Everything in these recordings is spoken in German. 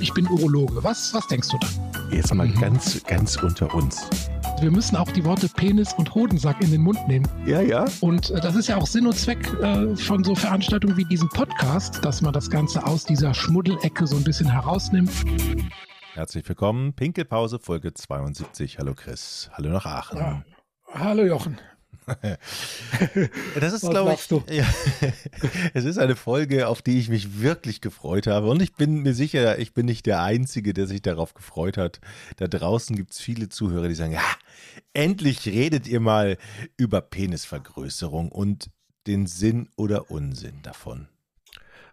ich bin Urologe. Was, was denkst du dann? Jetzt mal mhm. ganz, ganz unter uns. Wir müssen auch die Worte Penis und Hodensack in den Mund nehmen. Ja, ja. Und äh, das ist ja auch Sinn und Zweck äh, von so Veranstaltungen wie diesem Podcast, dass man das Ganze aus dieser Schmuddelecke so ein bisschen herausnimmt. Herzlich willkommen, Pinkelpause, Folge 72. Hallo Chris, hallo nach Aachen. Ja. Hallo Jochen. das ist, glaube ich, ja, es ist eine Folge, auf die ich mich wirklich gefreut habe. Und ich bin mir sicher, ich bin nicht der Einzige, der sich darauf gefreut hat. Da draußen gibt es viele Zuhörer, die sagen, ja, endlich redet ihr mal über Penisvergrößerung und den Sinn oder Unsinn davon.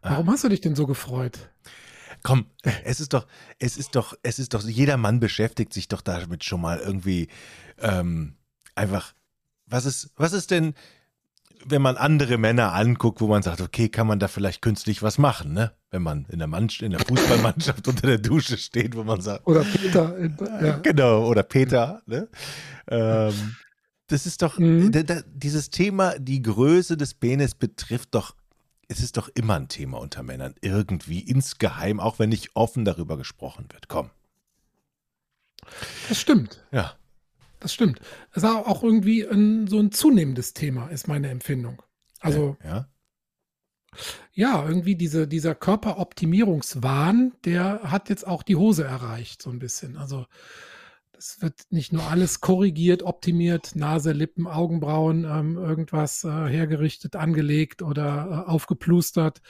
Warum hast du dich denn so gefreut? Komm, es ist doch, es ist doch, es ist doch, jeder Mann beschäftigt sich doch damit schon mal irgendwie ähm, einfach was ist, was ist denn, wenn man andere Männer anguckt, wo man sagt, okay, kann man da vielleicht künstlich was machen, ne? Wenn man in der, Mann, in der Fußballmannschaft unter der Dusche steht, wo man sagt. Oder Peter. Ja. Genau, oder Peter, ne? Ähm, das ist doch, mhm. da, da, dieses Thema, die Größe des Penis betrifft doch, es ist doch immer ein Thema unter Männern, irgendwie, insgeheim, auch wenn nicht offen darüber gesprochen wird. Komm. Das stimmt. Ja das stimmt. Das ist auch irgendwie ein, so ein zunehmendes Thema, ist meine Empfindung. Also, ja. Ja, irgendwie diese, dieser Körperoptimierungswahn, der hat jetzt auch die Hose erreicht, so ein bisschen. Also, das wird nicht nur alles korrigiert, optimiert, Nase, Lippen, Augenbrauen, ähm, irgendwas äh, hergerichtet, angelegt oder äh, aufgeplustert.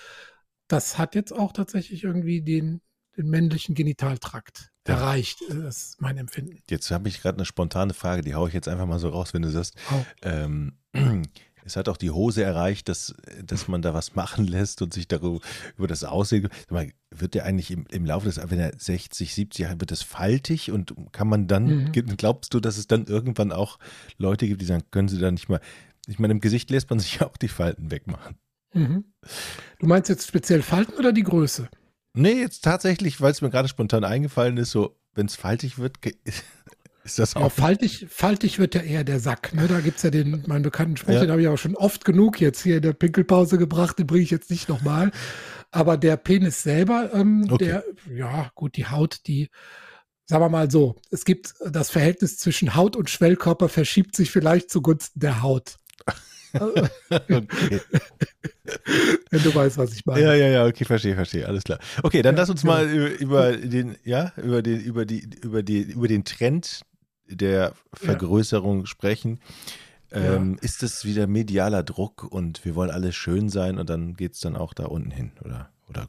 Das hat jetzt auch tatsächlich irgendwie den, den männlichen Genitaltrakt erreicht, das ist mein Empfinden. Jetzt habe ich gerade eine spontane Frage, die haue ich jetzt einfach mal so raus, wenn du sagst. Oh. Ähm, es hat auch die Hose erreicht, dass, dass man da was machen lässt und sich darüber über das Aussehen. Wird der eigentlich im, im Laufe des, wenn er 60, 70 Jahre, wird das faltig und kann man dann, mhm. glaubst du, dass es dann irgendwann auch Leute gibt, die sagen, können sie da nicht mal, ich meine, im Gesicht lässt man sich auch die Falten wegmachen. Mhm. Du meinst jetzt speziell Falten oder die Größe? Nee, jetzt tatsächlich, weil es mir gerade spontan eingefallen ist, so, wenn es faltig wird, ist das auch. Ja, faltig, faltig wird ja eher der Sack. Ne? Da gibt es ja den, meinen bekannten Spruch, ja. den habe ich auch schon oft genug jetzt hier in der Pinkelpause gebracht, den bringe ich jetzt nicht nochmal. Aber der Penis selber, ähm, okay. der, ja, gut, die Haut, die, sagen wir mal so, es gibt das Verhältnis zwischen Haut und Schwellkörper verschiebt sich vielleicht zugunsten der Haut okay. Wenn du weißt, was ich meine. Ja, ja, ja, okay, verstehe, verstehe, alles klar. Okay, dann ja, lass uns ja. mal über, über, den, ja, über den, über die, über die, über den Trend der Vergrößerung ja. sprechen. Ähm, ist das wieder medialer Druck und wir wollen alle schön sein und dann geht es dann auch da unten hin, oder? Oder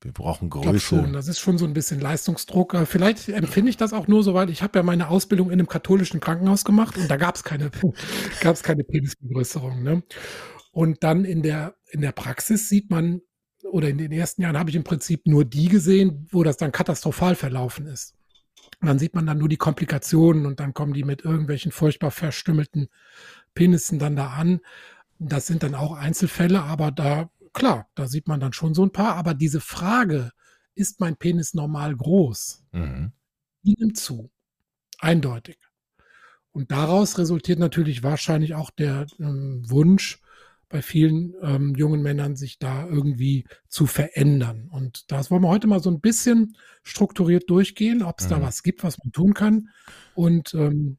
wir brauchen Größe. Schon, das ist schon so ein bisschen Leistungsdruck. Vielleicht empfinde ich das auch nur so, weil ich habe ja meine Ausbildung in einem katholischen Krankenhaus gemacht und da gab es keine, gab's keine Penisbegrößerung. Ne? Und dann in der, in der Praxis sieht man, oder in den ersten Jahren habe ich im Prinzip nur die gesehen, wo das dann katastrophal verlaufen ist. Und dann sieht man dann nur die Komplikationen und dann kommen die mit irgendwelchen furchtbar verstümmelten Penissen dann da an. Das sind dann auch Einzelfälle, aber da klar, da sieht man dann schon so ein paar, aber diese Frage, ist mein Penis normal groß, mhm. die nimmt zu. Eindeutig. Und daraus resultiert natürlich wahrscheinlich auch der ähm, Wunsch bei vielen ähm, jungen Männern, sich da irgendwie zu verändern. Und das wollen wir heute mal so ein bisschen strukturiert durchgehen, ob es mhm. da was gibt, was man tun kann. Und ähm,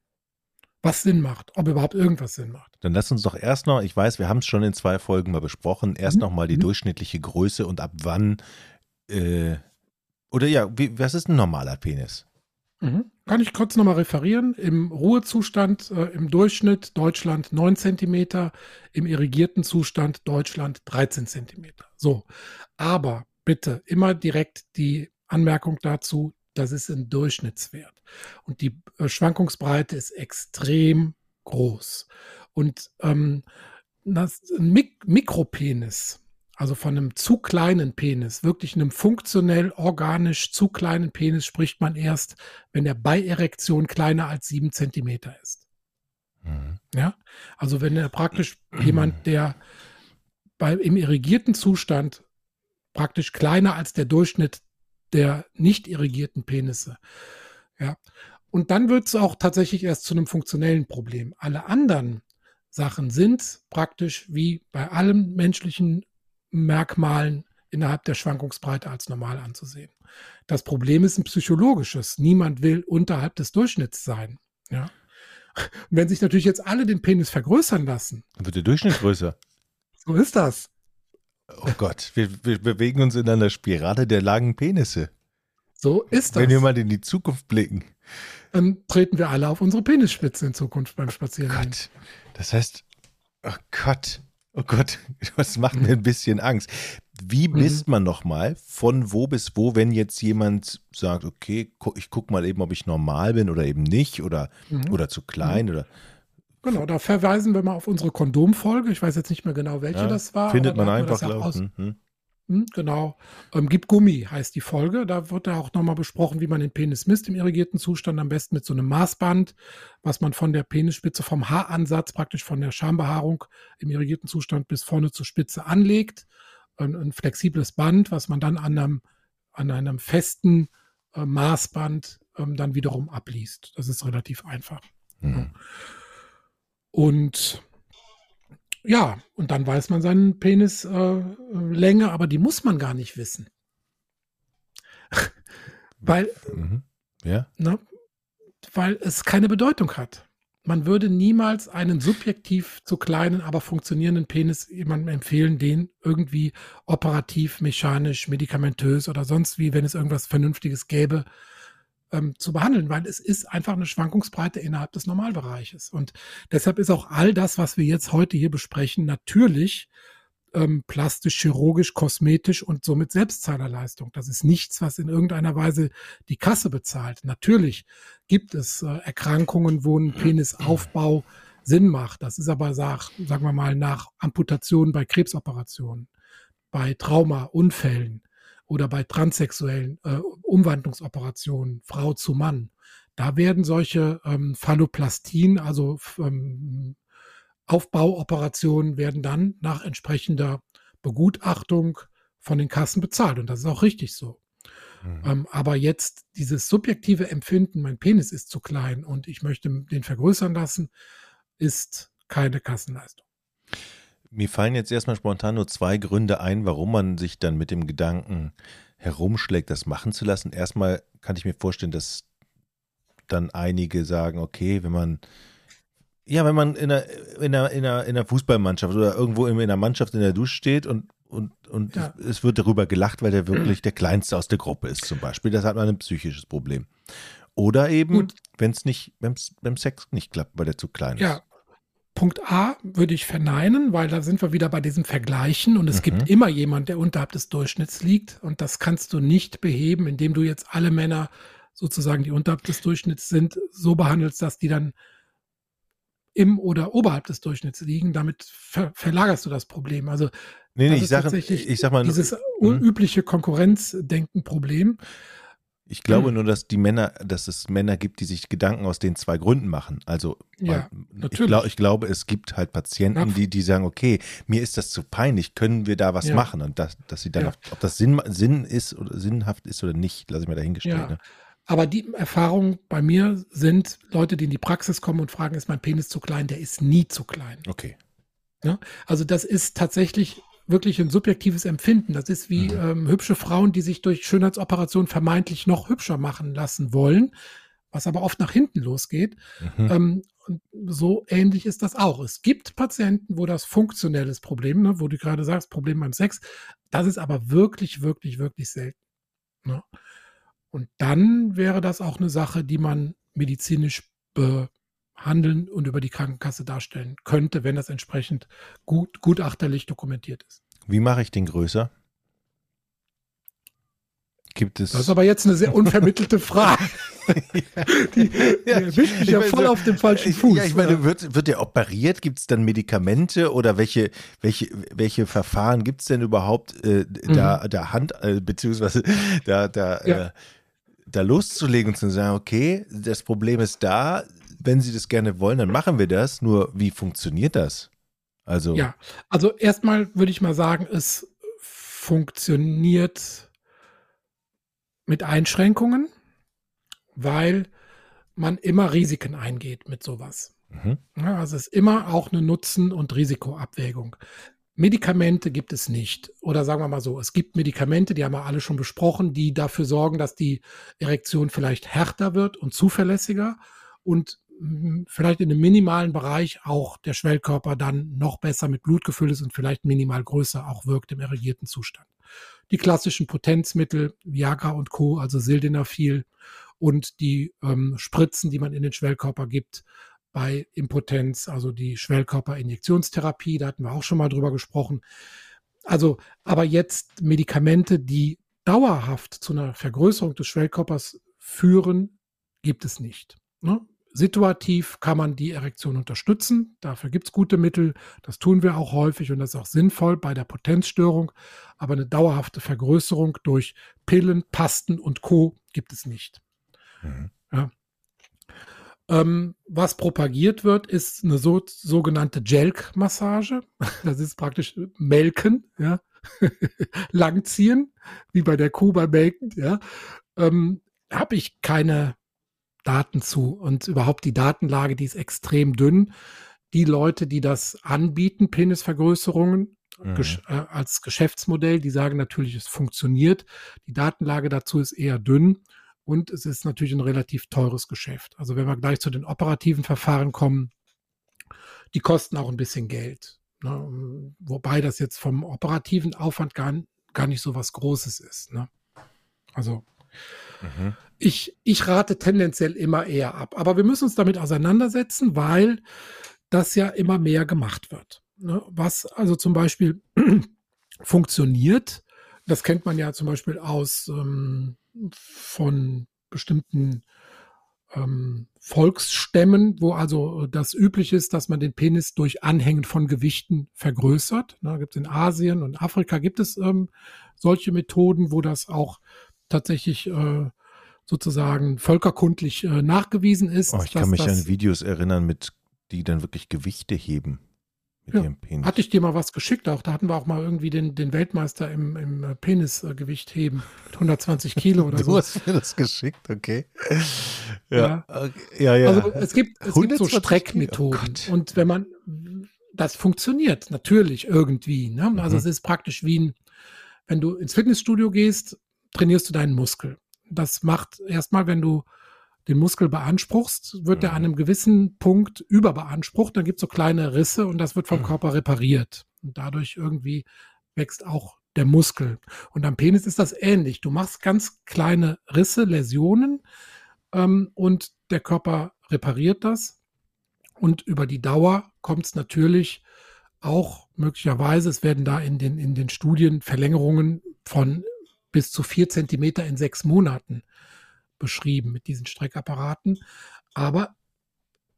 was Sinn macht, ob überhaupt irgendwas Sinn macht. Dann lass uns doch erst noch, ich weiß, wir haben es schon in zwei Folgen mal besprochen, erst mhm. noch mal die mhm. durchschnittliche Größe und ab wann, äh, oder ja, wie, was ist ein normaler Penis? Mhm. Kann ich kurz nochmal referieren? Im Ruhezustand äh, im Durchschnitt Deutschland 9 cm, im irrigierten Zustand Deutschland 13 cm. So, aber bitte immer direkt die Anmerkung dazu, das ist ein Durchschnittswert. Und die äh, Schwankungsbreite ist extrem groß. Und ähm, das, ein Mik Mikropenis, also von einem zu kleinen Penis, wirklich einem funktionell organisch zu kleinen Penis, spricht man erst, wenn er bei Erektion kleiner als sieben Zentimeter ist. Mhm. Ja, also wenn er praktisch jemand, der bei, im irrigierten Zustand praktisch kleiner als der Durchschnitt der nicht irrigierten Penisse. Ja. Und dann wird es auch tatsächlich erst zu einem funktionellen Problem. Alle anderen Sachen sind praktisch wie bei allen menschlichen Merkmalen innerhalb der Schwankungsbreite als normal anzusehen. Das Problem ist ein psychologisches. Niemand will unterhalb des Durchschnitts sein. Ja. Und wenn sich natürlich jetzt alle den Penis vergrößern lassen, dann wird der Durchschnitt größer. So ist das. Oh Gott, wir, wir bewegen uns in einer Spirale der langen Penisse. So ist das. Wenn wir mal in die Zukunft blicken. Dann treten wir alle auf unsere Penisspitze in Zukunft beim Spazieren. Oh Gott. Das heißt, oh Gott, oh Gott, das macht mir ein bisschen Angst. Wie mhm. misst man nochmal von wo bis wo, wenn jetzt jemand sagt, okay, ich gucke mal eben, ob ich normal bin oder eben nicht oder, mhm. oder zu klein mhm. oder Genau, da verweisen wir mal auf unsere Kondomfolge. Ich weiß jetzt nicht mehr genau, welche ja, das war. Findet man einfach, glaube ich. Mhm. Hm, genau. Ähm, Gib Gummi heißt die Folge. Da wird ja auch nochmal besprochen, wie man den Penis misst im irrigierten Zustand. Am besten mit so einem Maßband, was man von der Penisspitze, vom Haaransatz, praktisch von der Schambehaarung im irrigierten Zustand bis vorne zur Spitze anlegt. Ein, ein flexibles Band, was man dann an einem, an einem festen äh, Maßband ähm, dann wiederum abliest. Das ist relativ einfach. Mhm. Ja. Und ja, und dann weiß man seine Penislänge, äh, aber die muss man gar nicht wissen. weil, mhm. ja. ne, weil es keine Bedeutung hat. Man würde niemals einen subjektiv zu kleinen, aber funktionierenden Penis jemandem empfehlen, den irgendwie operativ, mechanisch, medikamentös oder sonst wie, wenn es irgendwas Vernünftiges gäbe, ähm, zu behandeln, weil es ist einfach eine Schwankungsbreite innerhalb des Normalbereiches. Und deshalb ist auch all das, was wir jetzt heute hier besprechen, natürlich ähm, plastisch, chirurgisch, kosmetisch und somit Selbstzahlerleistung. Das ist nichts, was in irgendeiner Weise die Kasse bezahlt. Natürlich gibt es äh, Erkrankungen, wo ein Penisaufbau Sinn macht. Das ist aber, sag, sagen wir mal, nach Amputation bei Krebsoperationen, bei Traumaunfällen oder bei transsexuellen äh, Umwandlungsoperationen, Frau zu Mann. Da werden solche ähm, Phalloplastien, also ähm, Aufbauoperationen, werden dann nach entsprechender Begutachtung von den Kassen bezahlt. Und das ist auch richtig so. Mhm. Ähm, aber jetzt dieses subjektive Empfinden, mein Penis ist zu klein und ich möchte den vergrößern lassen, ist keine Kassenleistung. Mir fallen jetzt erstmal spontan nur zwei Gründe ein, warum man sich dann mit dem Gedanken herumschlägt, das machen zu lassen. Erstmal kann ich mir vorstellen, dass dann einige sagen, okay, wenn man ja, wenn man in einer, in einer, in einer, in einer Fußballmannschaft oder irgendwo in einer Mannschaft in der Dusche steht und, und, und ja. es wird darüber gelacht, weil der wirklich der Kleinste aus der Gruppe ist, zum Beispiel. Das hat man ein psychisches Problem. Oder eben, wenn es nicht, beim, beim Sex nicht klappt, weil der zu klein ist. Punkt A würde ich verneinen, weil da sind wir wieder bei diesem Vergleichen und es mhm. gibt immer jemand, der unterhalb des Durchschnitts liegt und das kannst du nicht beheben, indem du jetzt alle Männer sozusagen, die unterhalb des Durchschnitts sind, so behandelst, dass die dann im oder oberhalb des Durchschnitts liegen. Damit ver verlagerst du das Problem. Also nee, nee, ich, sage, ich sag mal, dieses hm? unübliche Konkurrenzdenken-Problem. Ich glaube hm. nur, dass die Männer, dass es Männer gibt, die sich Gedanken aus den zwei Gründen machen. Also ja, ich, glaub, ich, glaube, es gibt halt Patienten, die, die sagen, okay, mir ist das zu peinlich, können wir da was ja. machen? Und das, dass sie dann, ja. ob das Sinn, Sinn ist oder sinnhaft ist oder nicht, lasse ich mir dahingestellt. Ne? Aber die Erfahrungen bei mir sind Leute, die in die Praxis kommen und fragen, ist mein Penis zu klein? Der ist nie zu klein. Okay. Ja? Also das ist tatsächlich wirklich ein subjektives Empfinden. Das ist wie mhm. ähm, hübsche Frauen, die sich durch Schönheitsoperationen vermeintlich noch hübscher machen lassen wollen, was aber oft nach hinten losgeht. Mhm. Ähm, und so ähnlich ist das auch. Es gibt Patienten, wo das funktionelles Problem, ne, wo du gerade sagst, Problem beim Sex, das ist aber wirklich, wirklich, wirklich selten. Ne? Und dann wäre das auch eine Sache, die man medizinisch be handeln und über die Krankenkasse darstellen könnte, wenn das entsprechend gut, gutachterlich dokumentiert ist. Wie mache ich den größer? Gibt es. Das ist aber jetzt eine sehr unvermittelte Frage. die, die erwischt mich ja voll auf dem falschen Fuß. Ja, ich meine, wird, wird der operiert? Gibt es dann Medikamente oder welche, welche, welche Verfahren gibt es denn überhaupt, äh, da, mhm. da Hand, äh, beziehungsweise da, da, ja. äh, da loszulegen und zu sagen, okay, das Problem ist da, wenn Sie das gerne wollen, dann machen wir das. Nur wie funktioniert das? Also ja, also erstmal würde ich mal sagen, es funktioniert mit Einschränkungen, weil man immer Risiken eingeht mit sowas. Mhm. Also es ist immer auch eine Nutzen- und Risikoabwägung. Medikamente gibt es nicht. Oder sagen wir mal so, es gibt Medikamente, die haben wir alle schon besprochen, die dafür sorgen, dass die Erektion vielleicht härter wird und zuverlässiger und vielleicht in einem minimalen Bereich auch der Schwellkörper dann noch besser mit Blut gefüllt ist und vielleicht minimal größer auch wirkt im erregierten Zustand. Die klassischen Potenzmittel, Viagra und Co., also Sildenafil und die ähm, Spritzen, die man in den Schwellkörper gibt, bei Impotenz, also die Schwellkörperinjektionstherapie, da hatten wir auch schon mal drüber gesprochen. Also, aber jetzt Medikamente, die dauerhaft zu einer Vergrößerung des Schwellkörpers führen, gibt es nicht. Ne? Situativ kann man die Erektion unterstützen. Dafür gibt es gute Mittel. Das tun wir auch häufig und das ist auch sinnvoll bei der Potenzstörung. Aber eine dauerhafte Vergrößerung durch Pillen, Pasten und Co. gibt es nicht. Mhm. Ja. Ähm, was propagiert wird, ist eine so, sogenannte Jelk-Massage. Das ist praktisch Melken, ja. Langziehen, wie bei der Kuh beim Melken, ja. Ähm, Habe ich keine Daten zu. Und überhaupt die Datenlage, die ist extrem dünn. Die Leute, die das anbieten, Penisvergrößerungen, mhm. ges äh, als Geschäftsmodell, die sagen natürlich, es funktioniert. Die Datenlage dazu ist eher dünn. Und es ist natürlich ein relativ teures Geschäft. Also wenn wir gleich zu den operativen Verfahren kommen, die kosten auch ein bisschen Geld. Ne? Wobei das jetzt vom operativen Aufwand gar, gar nicht so was Großes ist. Ne? Also mhm. Ich, ich rate tendenziell immer eher ab. Aber wir müssen uns damit auseinandersetzen, weil das ja immer mehr gemacht wird. Ne? Was also zum Beispiel funktioniert, das kennt man ja zum Beispiel aus ähm, von bestimmten ähm, Volksstämmen, wo also das üblich ist, dass man den Penis durch Anhängen von Gewichten vergrößert. Da gibt es in Asien und Afrika gibt es ähm, solche Methoden, wo das auch tatsächlich äh, sozusagen völkerkundlich äh, nachgewiesen ist. Oh, ich kann mich an Videos erinnern, mit die dann wirklich Gewichte heben mit ja. ihrem Penis. Hatte ich dir mal was geschickt auch. Da hatten wir auch mal irgendwie den, den Weltmeister im, im äh, Penisgewicht heben. Mit 120 Kilo oder du so. Du hast mir das geschickt, okay. Ja, ja, ja. ja. Also es gibt, es gibt so Streckmethoden. Oh und wenn man, das funktioniert natürlich irgendwie. Ne? Also mhm. es ist praktisch wie ein, wenn du ins Fitnessstudio gehst, trainierst du deinen Muskel. Das macht erstmal, wenn du den Muskel beanspruchst, wird er an einem gewissen Punkt überbeansprucht. Dann gibt es so kleine Risse und das wird vom Körper repariert. Und dadurch irgendwie wächst auch der Muskel. Und am Penis ist das ähnlich. Du machst ganz kleine Risse, Läsionen ähm, und der Körper repariert das. Und über die Dauer kommt es natürlich auch möglicherweise, es werden da in den, in den Studien Verlängerungen von bis zu vier Zentimeter in sechs Monaten beschrieben mit diesen Streckapparaten. Aber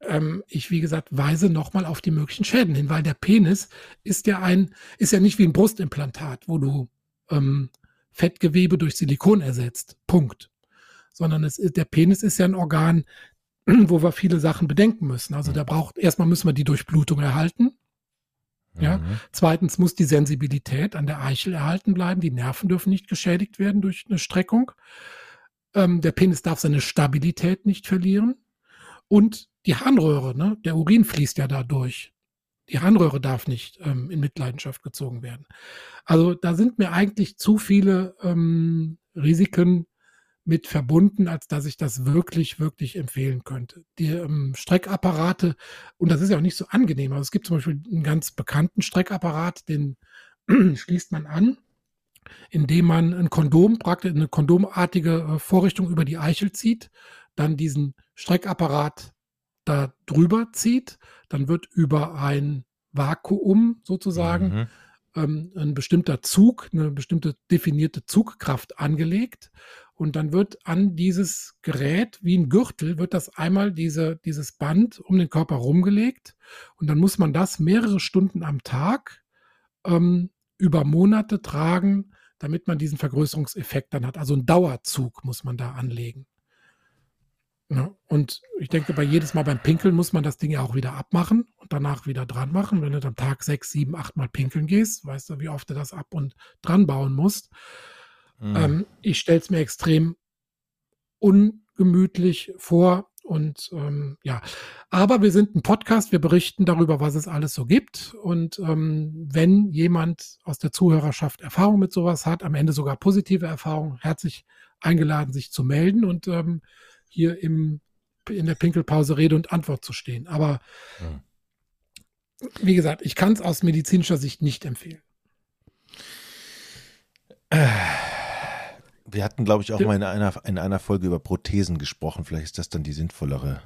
ähm, ich, wie gesagt, weise nochmal auf die möglichen Schäden hin, weil der Penis ist ja ein, ist ja nicht wie ein Brustimplantat, wo du ähm, Fettgewebe durch Silikon ersetzt. Punkt. Sondern es ist, der Penis ist ja ein Organ, wo wir viele Sachen bedenken müssen. Also da braucht, erstmal müssen wir die Durchblutung erhalten. Ja. Mhm. Zweitens muss die Sensibilität an der Eichel erhalten bleiben. Die Nerven dürfen nicht geschädigt werden durch eine Streckung. Ähm, der Penis darf seine Stabilität nicht verlieren. Und die Harnröhre, ne? der Urin fließt ja da durch. Die Harnröhre darf nicht ähm, in Mitleidenschaft gezogen werden. Also da sind mir eigentlich zu viele ähm, Risiken mit verbunden, als dass ich das wirklich, wirklich empfehlen könnte. Die ähm, Streckapparate, und das ist ja auch nicht so angenehm, also es gibt zum Beispiel einen ganz bekannten Streckapparat, den schließt man an indem man ein Kondom, praktisch eine kondomartige äh, Vorrichtung über die Eichel zieht, dann diesen Streckapparat da drüber zieht, dann wird über ein Vakuum sozusagen mhm. ähm, ein bestimmter Zug, eine bestimmte definierte Zugkraft angelegt und dann wird an dieses Gerät wie ein Gürtel wird das einmal diese, dieses Band um den Körper rumgelegt und dann muss man das mehrere Stunden am Tag ähm, über Monate tragen, damit man diesen Vergrößerungseffekt dann hat. Also einen Dauerzug muss man da anlegen. Ja, und ich denke, bei jedes Mal beim Pinkeln muss man das Ding ja auch wieder abmachen und danach wieder dran machen. Wenn du am Tag sechs, sieben, acht Mal pinkeln gehst, weißt du, wie oft du das ab und dran bauen musst. Mhm. Ähm, ich stelle es mir extrem ungemütlich vor Und ähm, ja, aber wir sind ein Podcast, wir berichten darüber, was es alles so gibt. Und ähm, wenn jemand aus der Zuhörerschaft Erfahrung mit sowas hat, am Ende sogar positive Erfahrungen, herzlich eingeladen, sich zu melden und ähm, hier im, in der Pinkelpause Rede und Antwort zu stehen. Aber ja. wie gesagt, ich kann es aus medizinischer Sicht nicht empfehlen. Wir hatten, glaube ich, auch mal in einer, in einer Folge über Prothesen gesprochen. Vielleicht ist das dann die sinnvollere.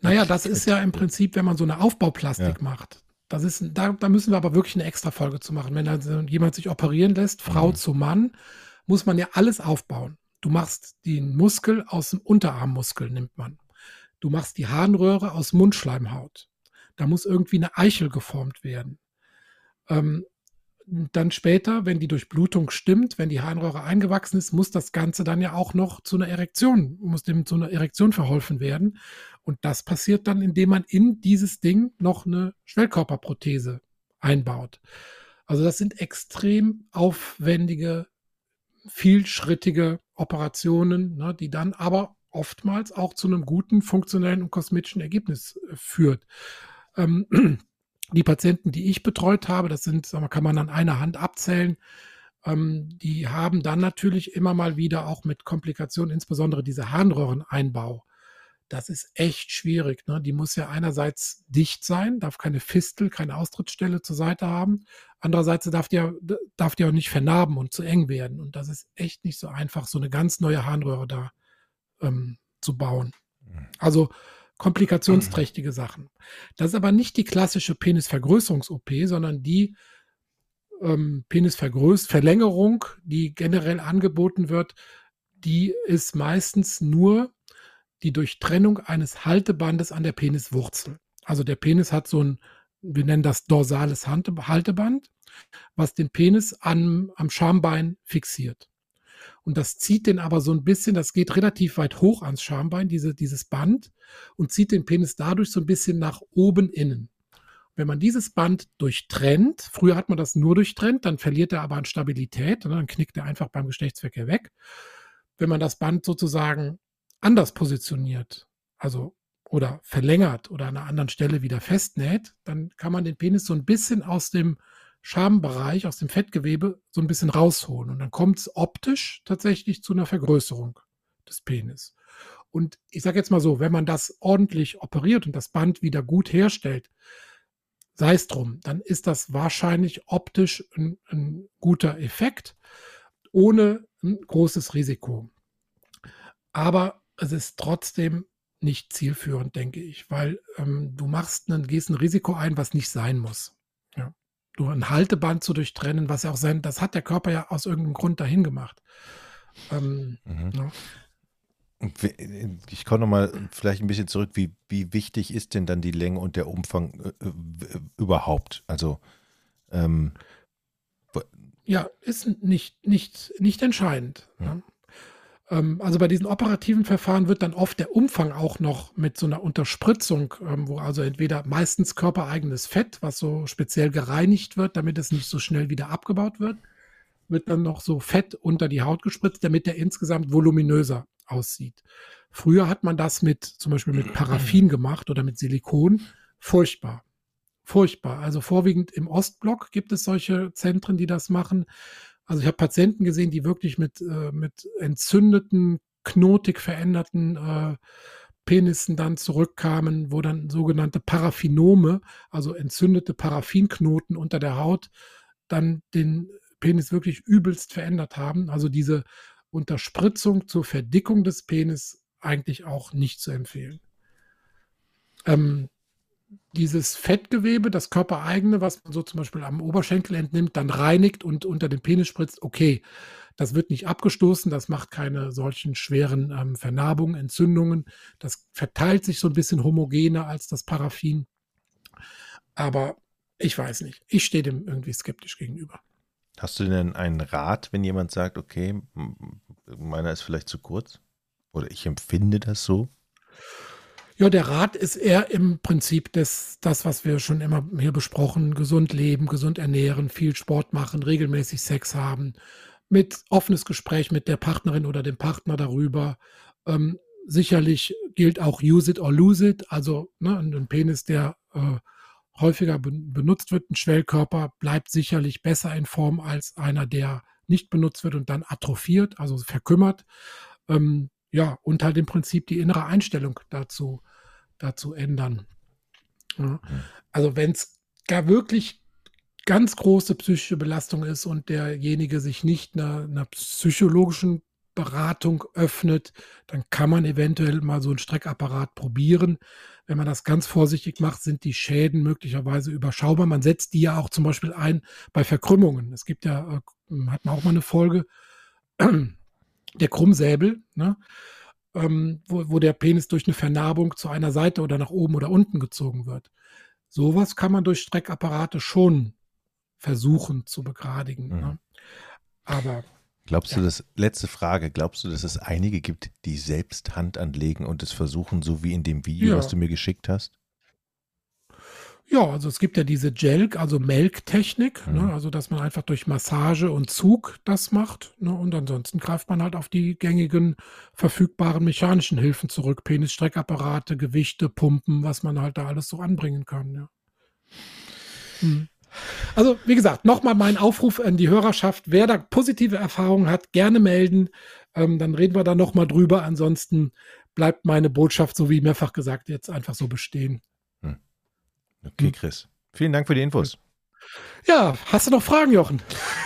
Naja, das ist ja im Prinzip, wenn man so eine Aufbauplastik ja. macht. Das ist, da, da müssen wir aber wirklich eine extra Folge zu machen. Wenn also jemand sich operieren lässt, Frau mhm. zu Mann, muss man ja alles aufbauen. Du machst den Muskel aus dem Unterarmmuskel, nimmt man. Du machst die Harnröhre aus Mundschleimhaut. Da muss irgendwie eine Eichel geformt werden. Ähm, dann später, wenn die Durchblutung stimmt, wenn die Harnröhre eingewachsen ist, muss das Ganze dann ja auch noch zu einer Erektion, muss dem zu einer Erektion verholfen werden. Und das passiert dann, indem man in dieses Ding noch eine Schwellkörperprothese einbaut. Also das sind extrem aufwendige, vielschrittige Operationen, ne, die dann aber oftmals auch zu einem guten funktionellen und kosmetischen Ergebnis äh, führt. Ähm, die Patienten, die ich betreut habe, das sind, kann man an einer Hand abzählen, ähm, die haben dann natürlich immer mal wieder auch mit Komplikationen, insbesondere diese Harnröhreneinbau. Das ist echt schwierig. Ne? Die muss ja einerseits dicht sein, darf keine Fistel, keine Austrittsstelle zur Seite haben. Andererseits darf die, darf die auch nicht vernarben und zu eng werden. Und das ist echt nicht so einfach, so eine ganz neue Harnröhre da ähm, zu bauen. Mhm. Also komplikationsträchtige Sachen. Das ist aber nicht die klassische Penisvergrößerungs-OP, sondern die ähm, Penisverlängerung, die generell angeboten wird, die ist meistens nur die Durchtrennung eines Haltebandes an der Peniswurzel. Also der Penis hat so ein, wir nennen das dorsales Halteband, was den Penis am, am Schambein fixiert. Und das zieht den aber so ein bisschen, das geht relativ weit hoch ans Schambein, diese, dieses Band, und zieht den Penis dadurch so ein bisschen nach oben innen. Wenn man dieses Band durchtrennt, früher hat man das nur durchtrennt, dann verliert er aber an Stabilität und dann knickt er einfach beim Geschlechtsverkehr weg. Wenn man das Band sozusagen anders positioniert, also oder verlängert oder an einer anderen Stelle wieder festnäht, dann kann man den Penis so ein bisschen aus dem Schambereich, aus dem Fettgewebe so ein bisschen rausholen. Und dann kommt es optisch tatsächlich zu einer Vergrößerung des Penis. Und ich sage jetzt mal so, wenn man das ordentlich operiert und das Band wieder gut herstellt, sei es drum, dann ist das wahrscheinlich optisch ein, ein guter Effekt, ohne ein großes Risiko. Aber es ist trotzdem nicht zielführend, denke ich, weil ähm, du machst einen, gehst ein Risiko ein, was nicht sein muss. Nur ein Halteband zu durchtrennen, was ja auch sein, das hat der Körper ja aus irgendeinem Grund dahin gemacht. Ähm, mhm. ja. Ich komme nochmal vielleicht ein bisschen zurück, wie, wie wichtig ist denn dann die Länge und der Umfang äh, äh überhaupt? Also ähm, ja, ist nicht, nicht, nicht entscheidend. Ja. Ne? Ähm, also bei diesen operativen Verfahren wird dann oft der Umfang auch noch mit so einer Unterspritzung, ähm, wo also entweder meistens körpereigenes Fett, was so speziell gereinigt wird, damit es nicht so schnell wieder abgebaut wird, wird dann noch so Fett unter die Haut gespritzt, damit der insgesamt voluminöser aussieht. Früher hat man das mit zum Beispiel mit Paraffin gemacht oder mit Silikon. Furchtbar. Furchtbar. Also vorwiegend im Ostblock gibt es solche Zentren, die das machen. Also ich habe Patienten gesehen, die wirklich mit, äh, mit entzündeten, knotig veränderten äh, Penissen dann zurückkamen, wo dann sogenannte Paraffinome, also entzündete Paraffinknoten unter der Haut, dann den Penis wirklich übelst verändert haben. Also diese Unterspritzung zur Verdickung des Penis eigentlich auch nicht zu empfehlen. Ähm, dieses Fettgewebe, das körpereigene, was man so zum Beispiel am Oberschenkel entnimmt, dann reinigt und unter den Penis spritzt, okay, das wird nicht abgestoßen, das macht keine solchen schweren ähm, Vernarbungen, Entzündungen. Das verteilt sich so ein bisschen homogener als das Paraffin. Aber ich weiß nicht. Ich stehe dem irgendwie skeptisch gegenüber. Hast du denn einen Rat, wenn jemand sagt, okay, meiner ist vielleicht zu kurz? Oder ich empfinde das so? Ja, der Rat ist eher im Prinzip das, das, was wir schon immer hier besprochen, gesund leben, gesund ernähren, viel Sport machen, regelmäßig Sex haben, mit offenes Gespräch mit der Partnerin oder dem Partner darüber, ähm, sicherlich gilt auch use it or lose it, also ne, ein Penis, der äh, häufiger benutzt wird, ein Schwellkörper bleibt sicherlich besser in Form als einer, der nicht benutzt wird und dann atrophiert, also verkümmert. Ähm, ja, und halt im Prinzip die innere Einstellung dazu, dazu ändern. Ja. Also wenn es gar wirklich ganz große psychische Belastung ist und derjenige sich nicht einer, einer psychologischen Beratung öffnet, dann kann man eventuell mal so einen Streckapparat probieren. Wenn man das ganz vorsichtig macht, sind die Schäden möglicherweise überschaubar. Man setzt die ja auch zum Beispiel ein bei Verkrümmungen. Es gibt ja, äh, hat man auch mal eine Folge, der Krummsäbel, ne? Ähm, wo, wo der Penis durch eine Vernarbung zu einer Seite oder nach oben oder unten gezogen wird. Sowas kann man durch Streckapparate schon versuchen zu begradigen. Mhm. Ne? Aber Glaubst ja. du, dass, letzte Frage, glaubst du, dass es einige gibt, die selbst Hand anlegen und es versuchen, so wie in dem Video, ja. was du mir geschickt hast? Ja, also es gibt ja diese Jelk, also Melktechnik, ne? mhm. ne? also dass man einfach durch Massage und Zug das macht. Ne? Und ansonsten greift man halt auf die gängigen verfügbaren mechanischen Hilfen zurück. Penisstreckapparate, Gewichte, Pumpen, was man halt da alles so anbringen kann. Ja. Mhm. Also, wie gesagt, nochmal mein Aufruf an die Hörerschaft. Wer da positive Erfahrungen hat, gerne melden. Ähm, dann reden wir da nochmal drüber. Ansonsten bleibt meine Botschaft, so wie mehrfach gesagt, jetzt einfach so bestehen. Okay, hm. Chris. Vielen Dank für die Infos. Ja, hast du noch Fragen, Jochen?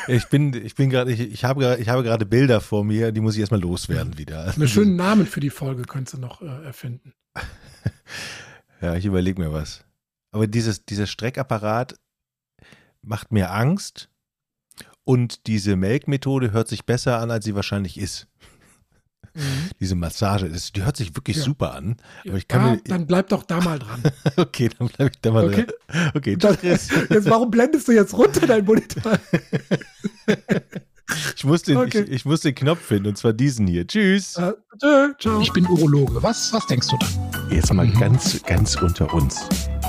Ich bin, ich bin gerade, ich, ich, habe, ich habe gerade Bilder vor mir, die muss ich erstmal loswerden wieder. Einen schönen Namen für die Folge könntest du noch äh, erfinden. ja, ich überlege mir was. Aber dieses, dieser Streckapparat, macht mir Angst und diese Melkmethode hört sich besser an, als sie wahrscheinlich ist. Mhm. Diese Massage, das, die hört sich wirklich ja. super an. Aber ich kann ja, mir, dann bleib doch da mal dran. okay, dann bleib ich da mal okay. dran. Okay, das, jetzt, warum blendest du jetzt runter dein Monitor? Ich muss, den, okay. ich, ich, muss den Knopf finden, und zwar diesen hier. Tschüss. Uh, ciao. Ich bin Urologe. Was, was denkst du da? Jetzt mal mhm. ganz, ganz unter uns.